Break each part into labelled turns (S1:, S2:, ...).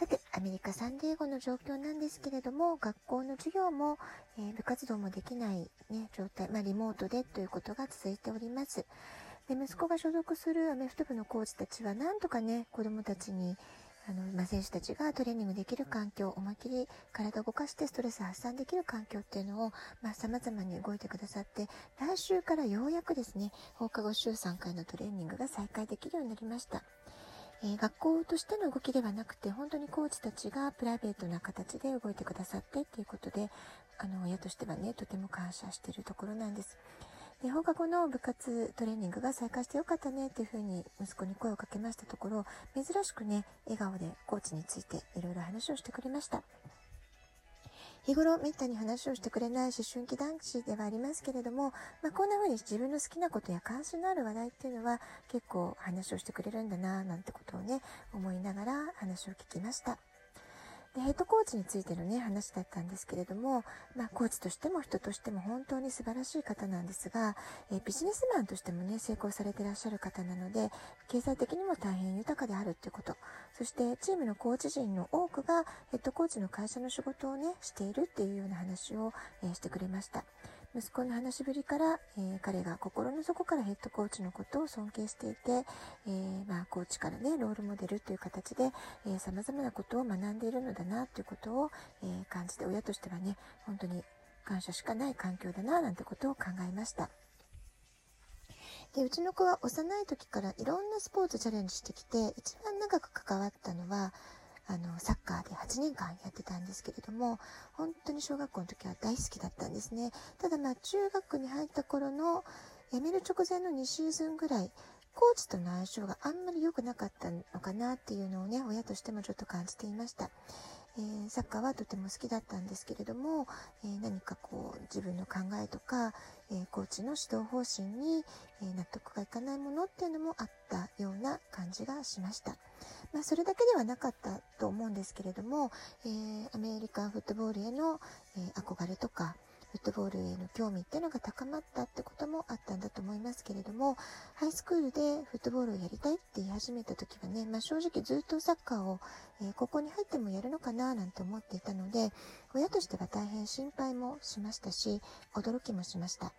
S1: さて、アメリカ・サンディエゴの状況なんですけれども、学校の授業も、えー、部活動もできない、ね、状態、まあ、リモートでということが続いております。で息子が所属するアメフト部のコーチたちは、なんとかね、子供たちに、あの、まあ、選手たちがトレーニングできる環境、思いっきり体を動かしてストレス発散できる環境っていうのを、まあ、様々に動いてくださって、来週からようやくですね、放課後週3回のトレーニングが再開できるようになりました。えー、学校としての動きではなくて、本当にコーチたちがプライベートな形で動いてくださってっていうことで、あの、親としてはね、とても感謝しているところなんです。で、放課後の部活トレーニングが再開してよかったねっていうふうに息子に声をかけましたところ、珍しくね、笑顔でコーチについていろいろ話をしてくれました。日頃めったに話をしてくれない思春期男子ではありますけれども、まあ、こんな風に自分の好きなことや関心のある話題っていうのは結構話をしてくれるんだななんてことをね、思いながら話を聞きました。でヘッドコーチについてのね、話だったんですけれども、まあ、コーチとしても人としても本当に素晴らしい方なんですが、えビジネスマンとしてもね、成功されてらっしゃる方なので、経済的にも大変豊かであるっていうこと、そしてチームのコーチ陣の多くがヘッドコーチの会社の仕事をね、しているっていうような話を、えしてくれました。息子の話しぶりから、えー、彼が心の底からヘッドコーチのことを尊敬していて、えー、まあ、コーチからね、ロールモデルという形で、えー、様々なことを学んでいるのだな、ということを、え感じて、親としてはね、本当に感謝しかない環境だな、なんてことを考えました。で、うちの子は幼い時からいろんなスポーツチャレンジしてきて、一番長く関わったのは、あの、サッカーで8年間やってたんですけれども、本当に小学校の時は大好きだったんですね。ただまあ、中学に入った頃の、辞める直前の2シーズンぐらい、コーチとの相性があんまり良くなかったのかなっていうのをね、親としてもちょっと感じていました。えー、サッカーはとても好きだったんですけれども、えー、何かこう自分の考えとか、えー、コーチの指導方針に、え納得がいかないものっていうのもあったような感じがしました。まあ、それだけではなかったと思うんですけれども、えアメリカンフットボールへの、え憧れとか、フットボールへの興味っていうのが高まったってこともあったんだと思いますけれども、ハイスクールでフットボールをやりたいって言い始めた時はね、まあ、正直ずっとサッカーを、えー、ここに入ってもやるのかななんて思っていたので、親としては大変心配もしましたし、驚きもしました。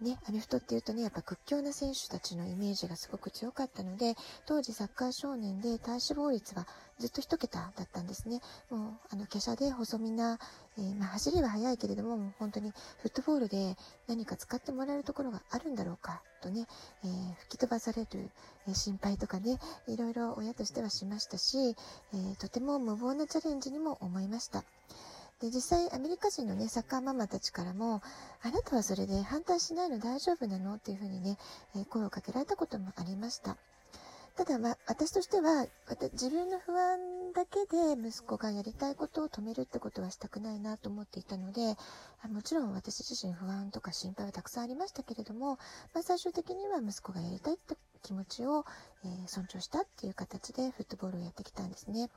S1: ね、アメフトっていうとね、やっぱ屈強な選手たちのイメージがすごく強かったので、当時サッカー少年で体脂肪率はずっと一桁だったんですね。もう、あの、華奢で細身な、えー、まあ、走りは速いけれども、もう本当にフットボールで何か使ってもらえるところがあるんだろうか、とね、えー、吹き飛ばされる、心配とかね、いろいろ親としてはしましたし、えとても無謀なチャレンジにも思いました。で、実際アメリカ人のね、サッカーママたちからも、あなたはそれで反対しないの大丈夫なの？っていうふうにね、え、声をかけられたこともありました。ただ、ま、私としては、自分の不安だけで息子がやりたいことを止めるってことはしたくないなと思っていたので、もちろん私自身不安とか心配はたくさんありましたけれども、まあ、最終的には息子がやりたいって気持ちを、えー、尊重したっていう形でフットボールをやってきたんですね。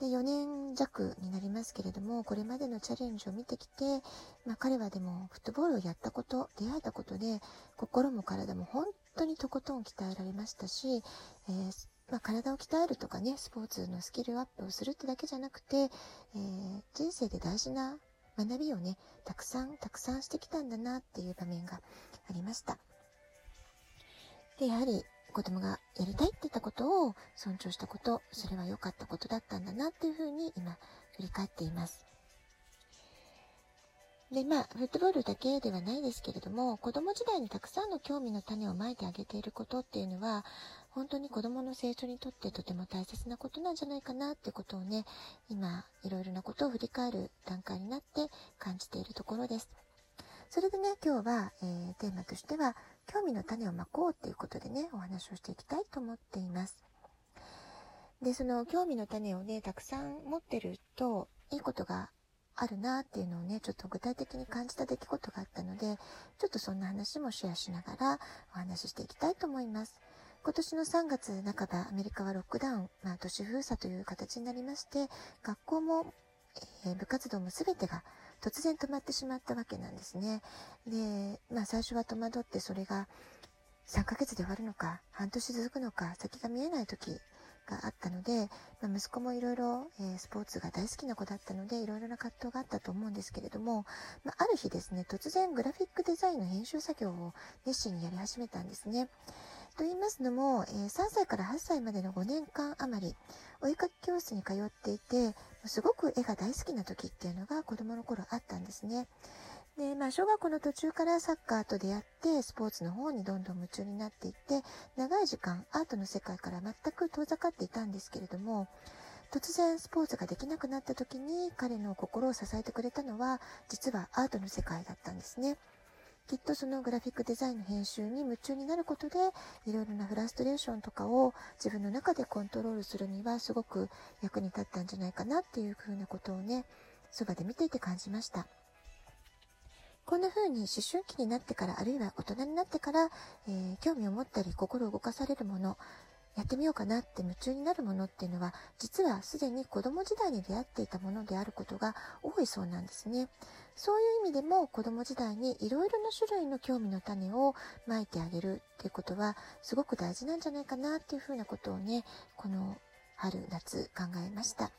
S1: で、4年弱になりますけれども、これまでのチャレンジを見てきて、まあ、彼はでもフットボールをやったこと、出会えたことで、心も体も本当にとことん鍛えられましたし、えーまあ、体を鍛えるとかね、スポーツのスキルアップをするってだけじゃなくて、えー、人生で大事な学びをね、たくさんたくさんしてきたんだなっていう場面がありました。で、やはり子供がやりたいって言ったことを尊重したこと、それは良かったことだったんだなっていうふうに今振り返っています。で、まあ、フットボールだけではないですけれども、子供時代にたくさんの興味の種をまいてあげていることっていうのは、本当に子供の成長にとってとても大切なことなんじゃないかなってことをね、今、いろいろなことを振り返る段階になって感じているところです。それでね、今日は、えー、テーマとしては、興味の種をまこうっていうことでね、お話をしていきたいと思っています。で、その興味の種をね、たくさん持ってると、いいことがあるなっていうのをね、ちょっと具体的に感じた出来事があったので、ちょっとそんな話もシェアしながらお話ししていきたいと思います。今年の3月半ば、アメリカはロックダウン、まあ、都市封鎖という形になりまして、学校も、えー、部活動も全てが突然止まってしまったわけなんですね。で、まあ最初は戸惑ってそれが3ヶ月で終わるのか、半年続くのか、先が見えない時があったので、まあ、息子もいろいろスポーツが大好きな子だったので、いろいろな葛藤があったと思うんですけれども、まあ、ある日ですね、突然グラフィックデザインの編集作業を熱心にやり始めたんですね。と言いますのも、え3歳から8歳までの5年間余り、お絵かき教室に通っていて、すごく絵が大好きな時っていうのが子供の頃あったんですね。で、まあ、小学校の途中からサッカーと出会って、スポーツの方にどんどん夢中になっていって、長い時間アートの世界から全く遠ざかっていたんですけれども、突然スポーツができなくなった時に彼の心を支えてくれたのは、実はアートの世界だったんですね。きっとそのグラフィックデザインの編集に夢中になることで、いろいろなフラストレーションとかを自分の中でコントロールするにはすごく役に立ったんじゃないかなっていうふうなことをね、そばで見ていて感じました。こんな風に思春期になってから、あるいは大人になってから、えー、興味を持ったり心を動かされるもの、やってみようかなって夢中になるものっていうのは、実はすでに子供時代に出会っていたものであることが多いそうなんですね。そういう意味でも子供時代にいろいろな種類の興味の種をまいてあげるっていうことはすごく大事なんじゃないかなっていうふうなことをね、この春、夏考えました。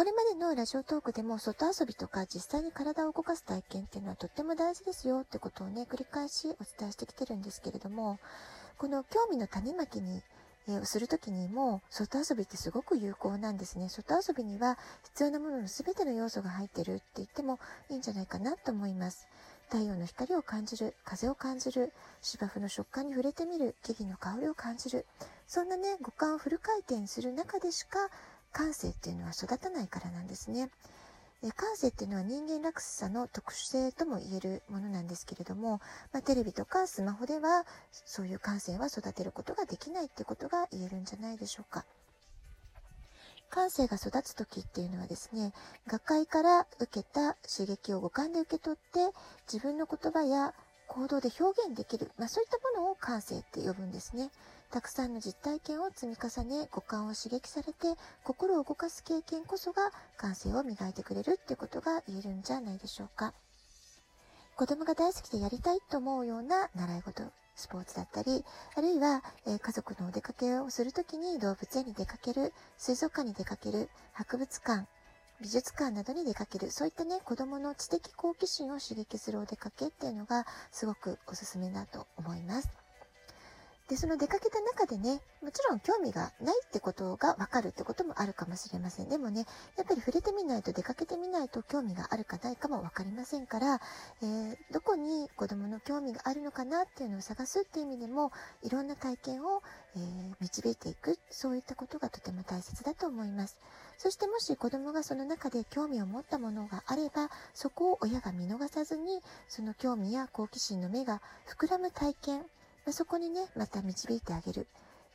S1: これまでのラジオトークでも外遊びとか実際に体を動かす体験っていうのはとっても大事ですよってことをね、繰り返しお伝えしてきてるんですけれども、この興味の種まきにえー、する時にも外遊びってすごく有効なんですね。外遊びには必要なものの全ての要素が入ってるって言ってもいいんじゃないかなと思います。太陽の光を感じる、風を感じる、芝生の食感に触れてみる、木々の香りを感じる。そんなね、五感をフル回転する中でしか感性っていうのは育たないからなんですね。感性っていうのは人間落差の特殊性とも言えるものなんですけれども、まあ、テレビとかスマホではそういう感性は育てることができないってことが言えるんじゃないでしょうか。感性が育つ時っていうのはですね、学会から受けた刺激を五感で受け取って自分の言葉や行動で表現できる、まあ、そういったものを感性って呼ぶんですね。たくさんの実体験を積み重ね、五感を刺激されて、心を動かす経験こそが感性を磨いてくれるってことが言えるんじゃないでしょうか。子供が大好きでやりたいと思うような習い事、スポーツだったり、あるいは、えー、家族のお出かけをするときに動物園に出かける、水族館に出かける、博物館、美術館などに出かける、そういったね、子供の知的好奇心を刺激するお出かけっていうのがすごくおすすめだと思います。で、その出かけた中でね、もちろん興味がないってことがわかるってこともあるかもしれません。でもね、やっぱり触れてみないと出かけてみないと興味があるかないかもわかりませんから、えー、どこに子供の興味があるのかなっていうのを探すっていう意味でも、いろんな体験を、えー、導いていく、そういったことがとても大切だと思います。そしてもし子供がその中で興味を持ったものがあれば、そこを親が見逃さずに、その興味や好奇心の目が膨らむ体験、まそこにね、また導いてあげる、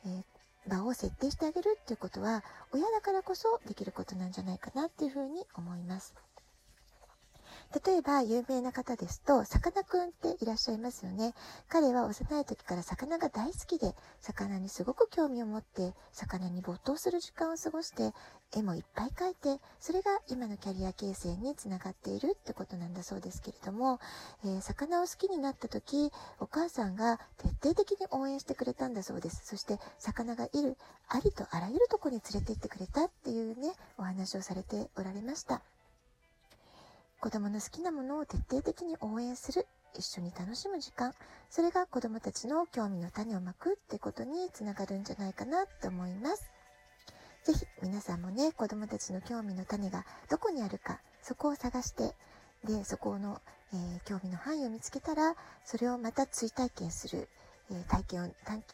S1: えー、場を設定してあげるっていうことは、親だからこそできることなんじゃないかなっていうふうに思います。例えば、有名な方ですと、さかなクンっていらっしゃいますよね。彼は幼い時から魚が大好きで、魚にすごく興味を持って、魚に没頭する時間を過ごして、絵もいっぱい描いて、それが今のキャリア形成につながっているってことなんだそうですけれども、えー、魚を好きになった時、お母さんが徹底的に応援してくれたんだそうです。そして、魚がいる、ありとあらゆるとこに連れて行ってくれたっていうね、お話をされておられました。子供の好きなものを徹底的に応援する、一緒に楽しむ時間、それが子供たちの興味の種をまくってことにつながるんじゃないかなと思います。ぜひ皆さんもね、子供たちの興味の種がどこにあるか、そこを探して、で、そこの、えー、興味の範囲を見つけたら、それをまた追体験する。え体験を、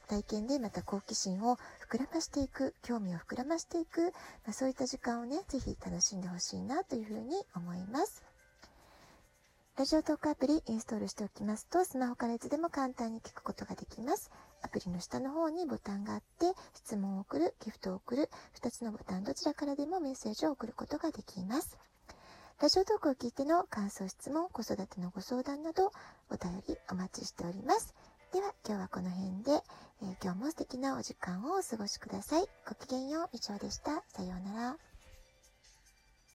S1: 体験でまた好奇心を膨らましていく、興味を膨らましていく、まあ、そういった時間をね、ぜひ楽しんでほしいなというふうに思います。ラジオトークアプリインストールしておきますと、スマホからいつでも簡単に聞くことができます。アプリの下の方にボタンがあって、質問を送る、ギフトを送る、2つのボタンどちらからでもメッセージを送ることができます。ラジオトークを聞いての感想、質問、子育てのご相談など、お便りお待ちしております。では、今日はこの辺で、えー、今日も素敵なお時間をお過ごしください。ごきげんよう、みちおでした。さようなら。